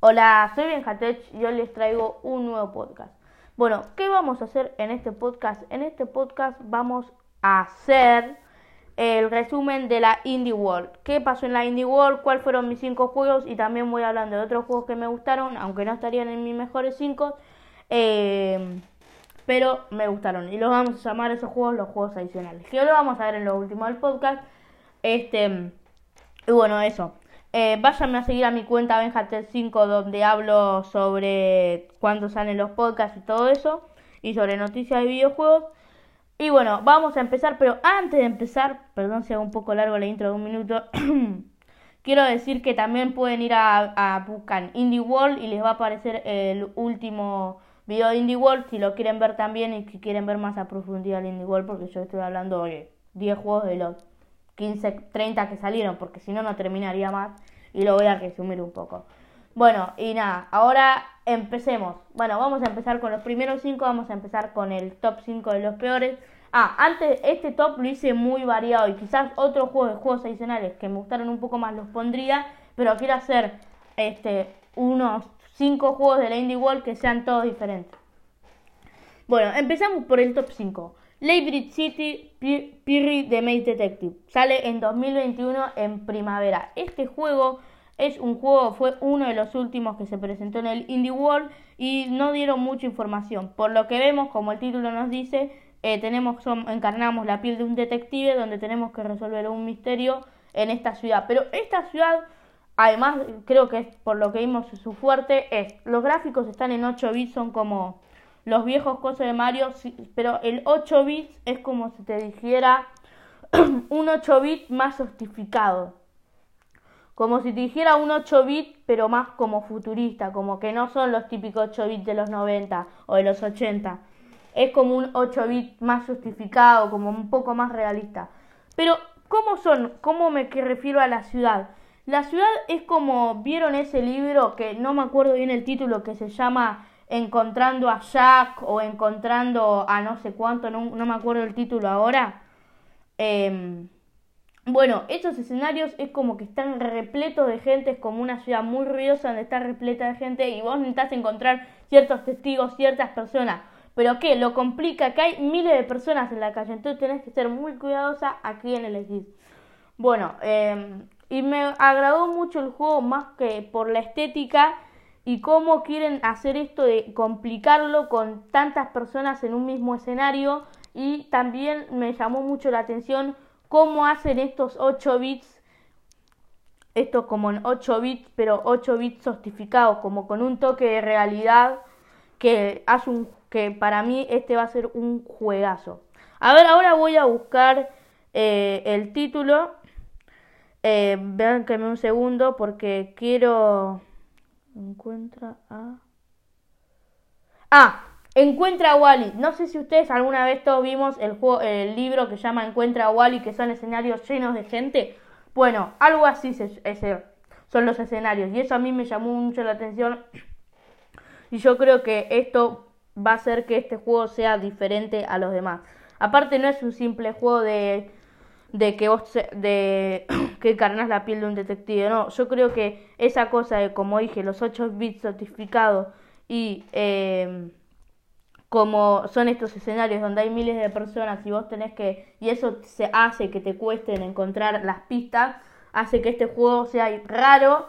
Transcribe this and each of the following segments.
Hola, soy Benjatech y hoy les traigo un nuevo podcast. Bueno, ¿qué vamos a hacer en este podcast? En este podcast vamos a hacer el resumen de la Indie World. ¿Qué pasó en la Indie World? ¿Cuáles fueron mis cinco juegos? Y también voy hablando de otros juegos que me gustaron, aunque no estarían en mis mejores cinco. Eh, pero me gustaron. Y los vamos a llamar esos juegos los juegos adicionales. Que lo vamos a ver en lo último del podcast. Este. Y bueno, eso. Eh, váyanme a seguir a mi cuenta Benjatel5 donde hablo sobre cuándo salen los podcasts y todo eso. Y sobre noticias de videojuegos. Y bueno, vamos a empezar. Pero antes de empezar, perdón si hago un poco largo la intro de un minuto. quiero decir que también pueden ir a, a buscar Indie World y les va a aparecer el último video de Indie World si lo quieren ver también y si quieren ver más a profundidad el Indie World porque yo estoy hablando de 10 juegos de los 15, 30 que salieron, porque si no, no terminaría más. Y lo voy a resumir un poco. Bueno, y nada, ahora empecemos. Bueno, vamos a empezar con los primeros 5, vamos a empezar con el top 5 de los peores. Ah, antes este top lo hice muy variado y quizás otros juegos juegos adicionales que me gustaron un poco más los pondría, pero quiero hacer este unos 5 juegos de la Indie World que sean todos diferentes. Bueno, empezamos por el top 5. Laybridge City Pirri de Maze Detective. Sale en 2021 en primavera. Este juego es un juego, fue uno de los últimos que se presentó en el Indie World y no dieron mucha información. Por lo que vemos, como el título nos dice, eh, tenemos, encarnamos la piel de un detective donde tenemos que resolver un misterio en esta ciudad. Pero esta ciudad, además, creo que es por lo que vimos su fuerte, es los gráficos están en 8 bits, son como los viejos cosas de Mario, pero el 8 bits es como si te dijera un 8 bit más justificado. Como si te dijera un 8 bit, pero más como futurista, como que no son los típicos 8 bits de los 90 o de los 80. Es como un 8 bit más justificado, como un poco más realista. Pero, ¿cómo son? ¿Cómo me refiero a la ciudad? La ciudad es como, ¿vieron ese libro que no me acuerdo bien el título, que se llama encontrando a Jack o encontrando a no sé cuánto, no, me acuerdo el título ahora. Em, bueno, estos escenarios es como que están repletos de gente, es como una ciudad muy ruidosa donde está repleta de gente y vos necesitas encontrar ciertos testigos, ciertas personas. Pero que lo complica que hay miles de personas en la calle, entonces tenés que ser muy cuidadosa a quién elegís. Bueno, em, y me agradó mucho el juego más que por la estética y cómo quieren hacer esto de complicarlo con tantas personas en un mismo escenario. Y también me llamó mucho la atención cómo hacen estos 8 bits esto como en 8 bits pero 8 bits sostificados como con un toque de realidad que hace un que para mí este va a ser un juegazo. A ver ahora voy a buscar eh, el título. Eh, vean que me un segundo porque quiero Encuentra a... Ah, Encuentra a Wally. No sé si ustedes alguna vez todos vimos el, juego, el libro que se llama Encuentra a Wally, que son escenarios llenos de gente. Bueno, algo así son los escenarios. Y eso a mí me llamó mucho la atención. Y yo creo que esto va a hacer que este juego sea diferente a los demás. Aparte no es un simple juego de de que vos de que encarnas la piel de un detective. No, yo creo que esa cosa de, como dije, los 8 bits certificados y eh, como son estos escenarios donde hay miles de personas y vos tenés que, y eso se hace que te cuesten encontrar las pistas, hace que este juego sea raro,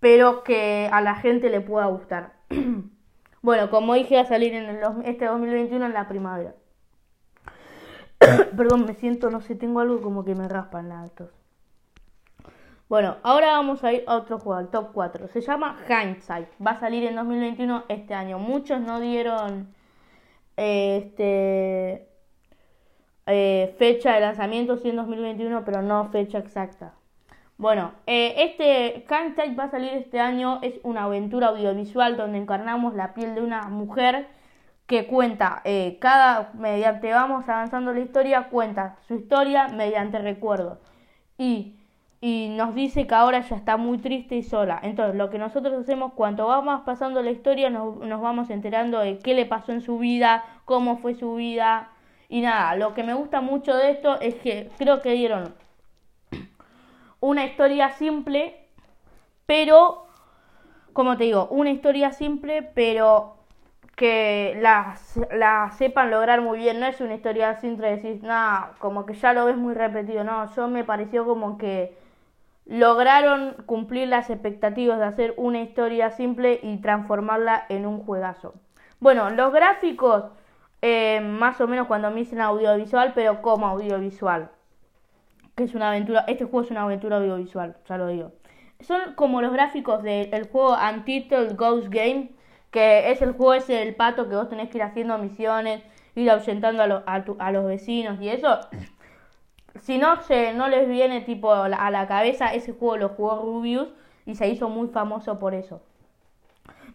pero que a la gente le pueda gustar. bueno, como dije, va a salir en este 2021 en la primavera. Perdón, me siento, no sé, tengo algo como que me raspan las altos. Bueno, ahora vamos a ir a otro juego, al top 4. Se llama Hindsight. Va a salir en 2021 este año. Muchos no dieron este eh, fecha de lanzamiento, sí en 2021, pero no fecha exacta. Bueno, eh, este Hindsight va a salir este año. Es una aventura audiovisual donde encarnamos la piel de una mujer que cuenta eh, cada, mediante vamos avanzando la historia, cuenta su historia mediante recuerdos. Y, y nos dice que ahora ya está muy triste y sola. Entonces, lo que nosotros hacemos, cuando vamos pasando la historia, nos, nos vamos enterando de qué le pasó en su vida, cómo fue su vida. Y nada, lo que me gusta mucho de esto es que creo que dieron una historia simple, pero como te digo, una historia simple, pero que la, la sepan lograr muy bien. No es una historia simple de decir, nada, como que ya lo ves muy repetido. No, yo me pareció como que lograron cumplir las expectativas de hacer una historia simple y transformarla en un juegazo. Bueno, los gráficos, eh, más o menos cuando me dicen audiovisual, pero como audiovisual. Que es una aventura, este juego es una aventura audiovisual, ya lo digo. Son como los gráficos del juego Untitled Ghost Game, que es el juego ese del pato que vos tenés que ir haciendo misiones, ir ahuyentando a, a los vecinos y eso si no se no les viene tipo a la cabeza, ese juego lo jugó Rubius y se hizo muy famoso por eso.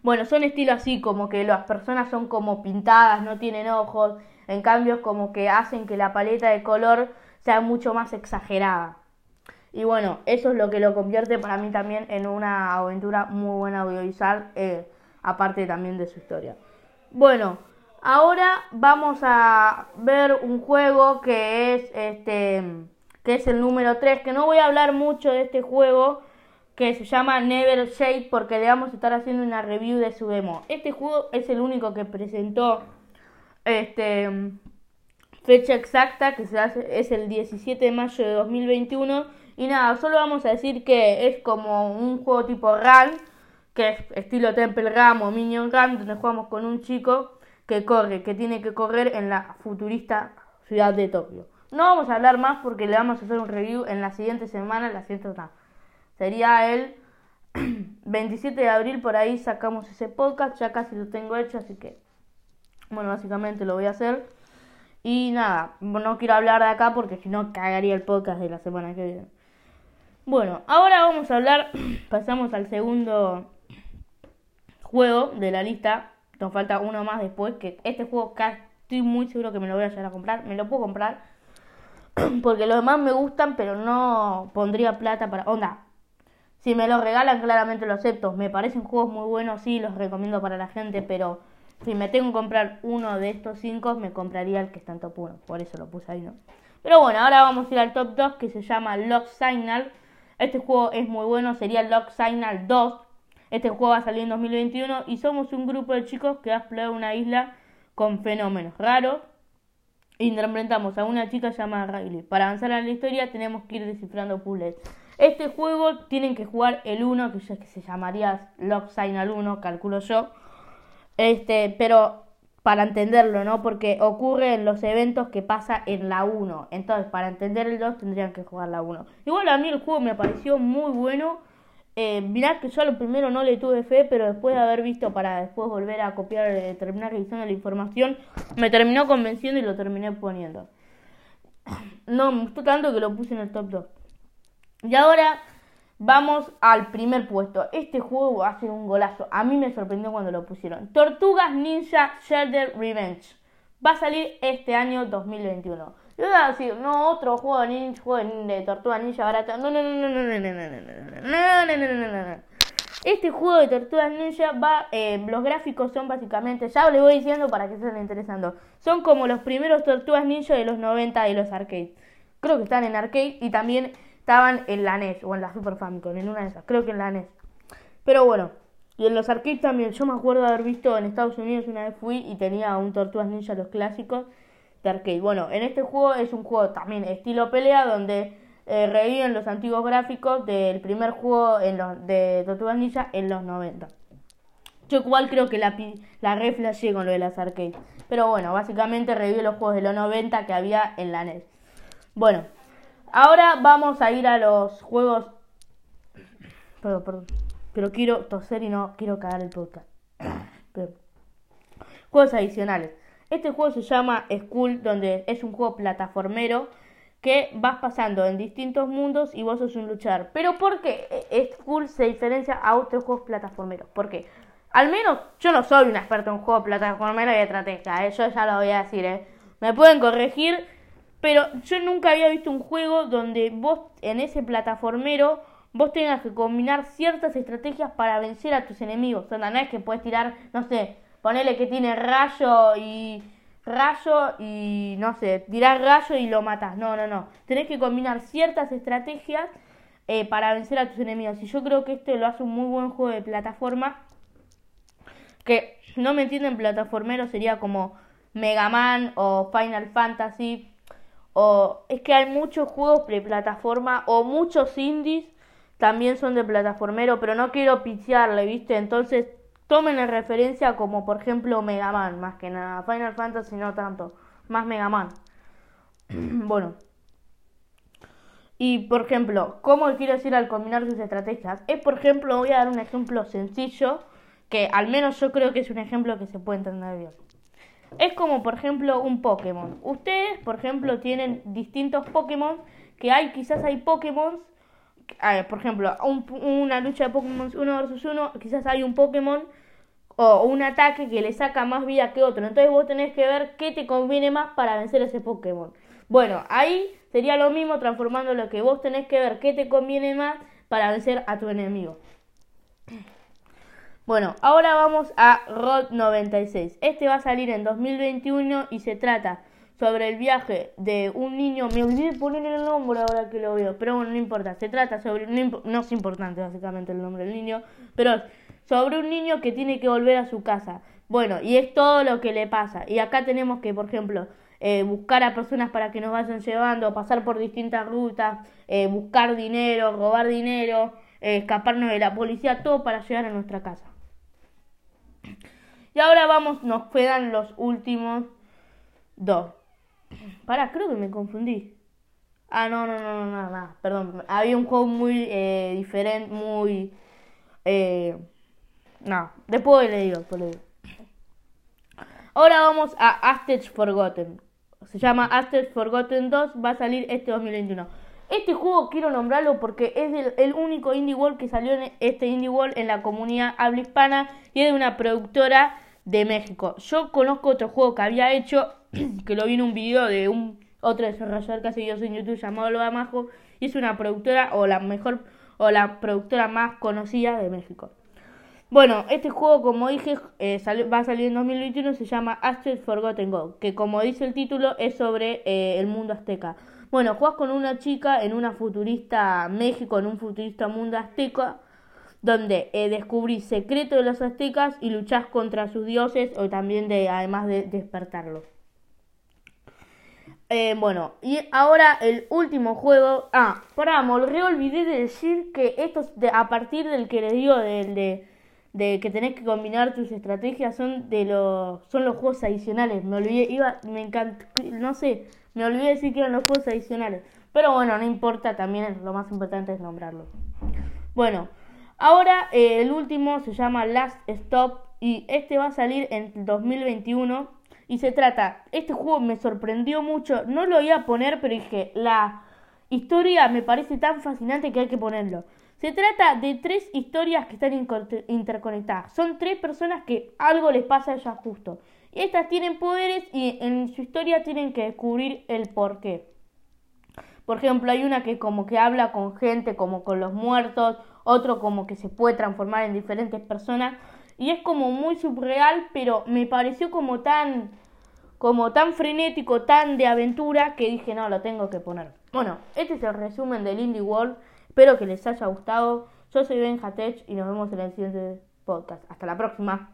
Bueno, son estilos así, como que las personas son como pintadas, no tienen ojos, en cambio como que hacen que la paleta de color sea mucho más exagerada. Y bueno, eso es lo que lo convierte para mí también en una aventura muy buena audiovisual, eh, aparte también de su historia. Bueno, Ahora vamos a ver un juego que es este que es el número 3, que no voy a hablar mucho de este juego que se llama Never Shade porque le vamos a estar haciendo una review de su demo. Este juego es el único que presentó este fecha exacta que se hace, es el 17 de mayo de 2021 y nada, solo vamos a decir que es como un juego tipo Run, que es estilo Temple Run o Minion Run donde jugamos con un chico que corre, que tiene que correr en la futurista ciudad de Tokio. No vamos a hablar más porque le vamos a hacer un review en la siguiente semana, la siguiente Sería el 27 de abril, por ahí sacamos ese podcast, ya casi lo tengo hecho, así que, bueno, básicamente lo voy a hacer. Y nada, no quiero hablar de acá porque si no cagaría el podcast de la semana que viene. Bueno, ahora vamos a hablar, pasamos al segundo juego de la lista, nos falta uno más después, que este juego estoy muy seguro que me lo voy a llegar a comprar. Me lo puedo comprar. Porque los demás me gustan, pero no pondría plata para... Onda, si me lo regalan claramente lo acepto. Me parecen juegos muy buenos, sí, los recomiendo para la gente, pero si me tengo que comprar uno de estos cinco, me compraría el que está en top 1. Por eso lo puse ahí, ¿no? Pero bueno, ahora vamos a ir al top 2 que se llama Lock Signal. Este juego es muy bueno, sería Lock Signal 2. Este juego va a salir en 2021 y somos un grupo de chicos que va a explorar una isla con fenómenos raros. Interpretamos a una chica llamada Riley. Para avanzar en la historia tenemos que ir descifrando puzzles. Este juego tienen que jugar el 1, que, que se llamaría Lock Signal 1, calculo yo. Este, pero para entenderlo, ¿no? Porque ocurre en los eventos que pasa en la 1. Entonces, para entender el 2 tendrían que jugar la 1. Igual a mí el juego me pareció muy bueno. Eh, mirad que yo lo primero no le tuve fe, pero después de haber visto para después volver a copiar, eh, terminar revisando la información, me terminó convenciendo y lo terminé poniendo. No, me gustó tanto que lo puse en el top 2. Y ahora vamos al primer puesto. Este juego va a ser un golazo. A mí me sorprendió cuando lo pusieron. Tortugas Ninja Shelter Revenge. Va a salir este año 2021. Yo iba a decir, no, otro juego de ninja, juego de tortuga ninja barata. No, no, no, no, no, no, no, no, no, no, no, no, no. Este juego de tortugas ninja va, eh, los gráficos son básicamente, ya les voy diciendo para que se estén interesando, son como los primeros tortugas ninja de los 90 de los arcades. Creo que están en arcade y también estaban en la NES o en la Super Famicom, en una de esas, creo que en la NES. Pero bueno, y en los arcades también, yo me acuerdo de haber visto en Estados Unidos una vez fui y tenía un tortugas ninja los clásicos arcade. Bueno, en este juego es un juego también estilo pelea donde eh, reviven los antiguos gráficos del primer juego en los, de Tortugas Ninja en los 90. Yo igual creo que la, la con lo de las arcades. Pero bueno, básicamente revive los juegos de los 90 que había en la NES. Bueno, ahora vamos a ir a los juegos... Perdón, perdón. Pero quiero toser y no quiero cagar el podcast. Juegos adicionales. Este juego se llama School, donde es un juego plataformero que vas pasando en distintos mundos y vos sos un luchador. Pero ¿por qué School se diferencia a otros juegos plataformeros? Porque al menos yo no soy un experto en juegos plataformeros y estrategia, ¿eh? yo ya lo voy a decir, ¿eh? me pueden corregir, pero yo nunca había visto un juego donde vos en ese plataformero vos tengas que combinar ciertas estrategias para vencer a tus enemigos. O sea, no es que puedes tirar, no sé, Ponele que tiene rayo y rayo y no sé, tirar rayo y lo matas. No, no, no. Tenés que combinar ciertas estrategias eh, para vencer a tus enemigos. Y yo creo que este lo hace un muy buen juego de plataforma. Que no me entienden plataformero, sería como Mega Man o Final Fantasy. O es que hay muchos juegos de plataforma o muchos indies también son de plataformero, pero no quiero pichearle, ¿viste? Entonces tomen en referencia como por ejemplo Mega Man, más que nada. Final Fantasy no tanto, más Mega Man. bueno. Y por ejemplo, ¿cómo quiero decir al combinar sus estrategias? Es por ejemplo, voy a dar un ejemplo sencillo, que al menos yo creo que es un ejemplo que se puede entender bien. Es como por ejemplo un Pokémon. Ustedes, por ejemplo, tienen distintos Pokémon, que hay, quizás hay Pokémon por ejemplo, una lucha de Pokémon uno versus uno, quizás hay un Pokémon o un ataque que le saca más vida que otro. Entonces vos tenés que ver qué te conviene más para vencer ese Pokémon. Bueno, ahí sería lo mismo transformando lo que vos tenés que ver qué te conviene más para vencer a tu enemigo. Bueno, ahora vamos a Rod 96. Este va a salir en 2021 y se trata sobre el viaje de un niño, me olvidé de poner el nombre ahora que lo veo, pero bueno, no importa, se trata sobre, no, es importante básicamente el nombre del niño, pero sobre un niño que tiene que volver a su casa. Bueno, y es todo lo que le pasa. Y acá tenemos que, por ejemplo, eh, buscar a personas para que nos vayan llevando, pasar por distintas rutas, eh, buscar dinero, robar dinero, eh, escaparnos de la policía, todo para llegar a nuestra casa. Y ahora vamos, nos quedan los últimos dos. Para, creo que me confundí. Ah, no, no, no, no, no, perdón. Había un juego muy eh, diferente, muy... Eh, no, después le digo. Ahora vamos a Aztec Forgotten. Se llama Aztec Forgotten 2, va a salir este 2021. Este juego quiero nombrarlo porque es el, el único indie world que salió en este indie world en la comunidad habla hispana y es de una productora de México. Yo conozco otro juego que había hecho, que lo vi en un video de un otro desarrollador que hace videos en YouTube llamado Loa Majo, y es una productora o la mejor o la productora más conocida de México. Bueno, este juego, como dije, eh, va a salir en 2021, se llama Aztec Forgotten Go, que como dice el título es sobre eh, el mundo azteca. Bueno, juegas con una chica en una futurista México, en un futurista mundo azteca, donde eh, descubrís secretos de los aztecas y luchás contra sus dioses o también de además de despertarlos. Eh, bueno, y ahora el último juego. Ah, pará, me olvidé de decir que esto de, a partir del que les digo del de, de, que tenés que combinar tus estrategias son de los son los juegos adicionales. Me olvidé, iba, me encanta, no sé, me olvidé decir que eran los juegos adicionales. Pero bueno, no importa, también lo más importante es nombrarlos. Bueno, Ahora eh, el último se llama Last Stop y este va a salir en 2021 y se trata, este juego me sorprendió mucho, no lo iba a poner pero dije, la historia me parece tan fascinante que hay que ponerlo. Se trata de tres historias que están interconectadas. Son tres personas que algo les pasa a ellas justo. Y estas tienen poderes y en su historia tienen que descubrir el por qué. Por ejemplo, hay una que como que habla con gente, como con los muertos, otro como que se puede transformar en diferentes personas y es como muy subreal, pero me pareció como tan como tan frenético, tan de aventura que dije, "No, lo tengo que poner." Bueno, este es el resumen del Indie World. Espero que les haya gustado. Yo soy Ben Hatech y nos vemos en el siguiente podcast. Hasta la próxima.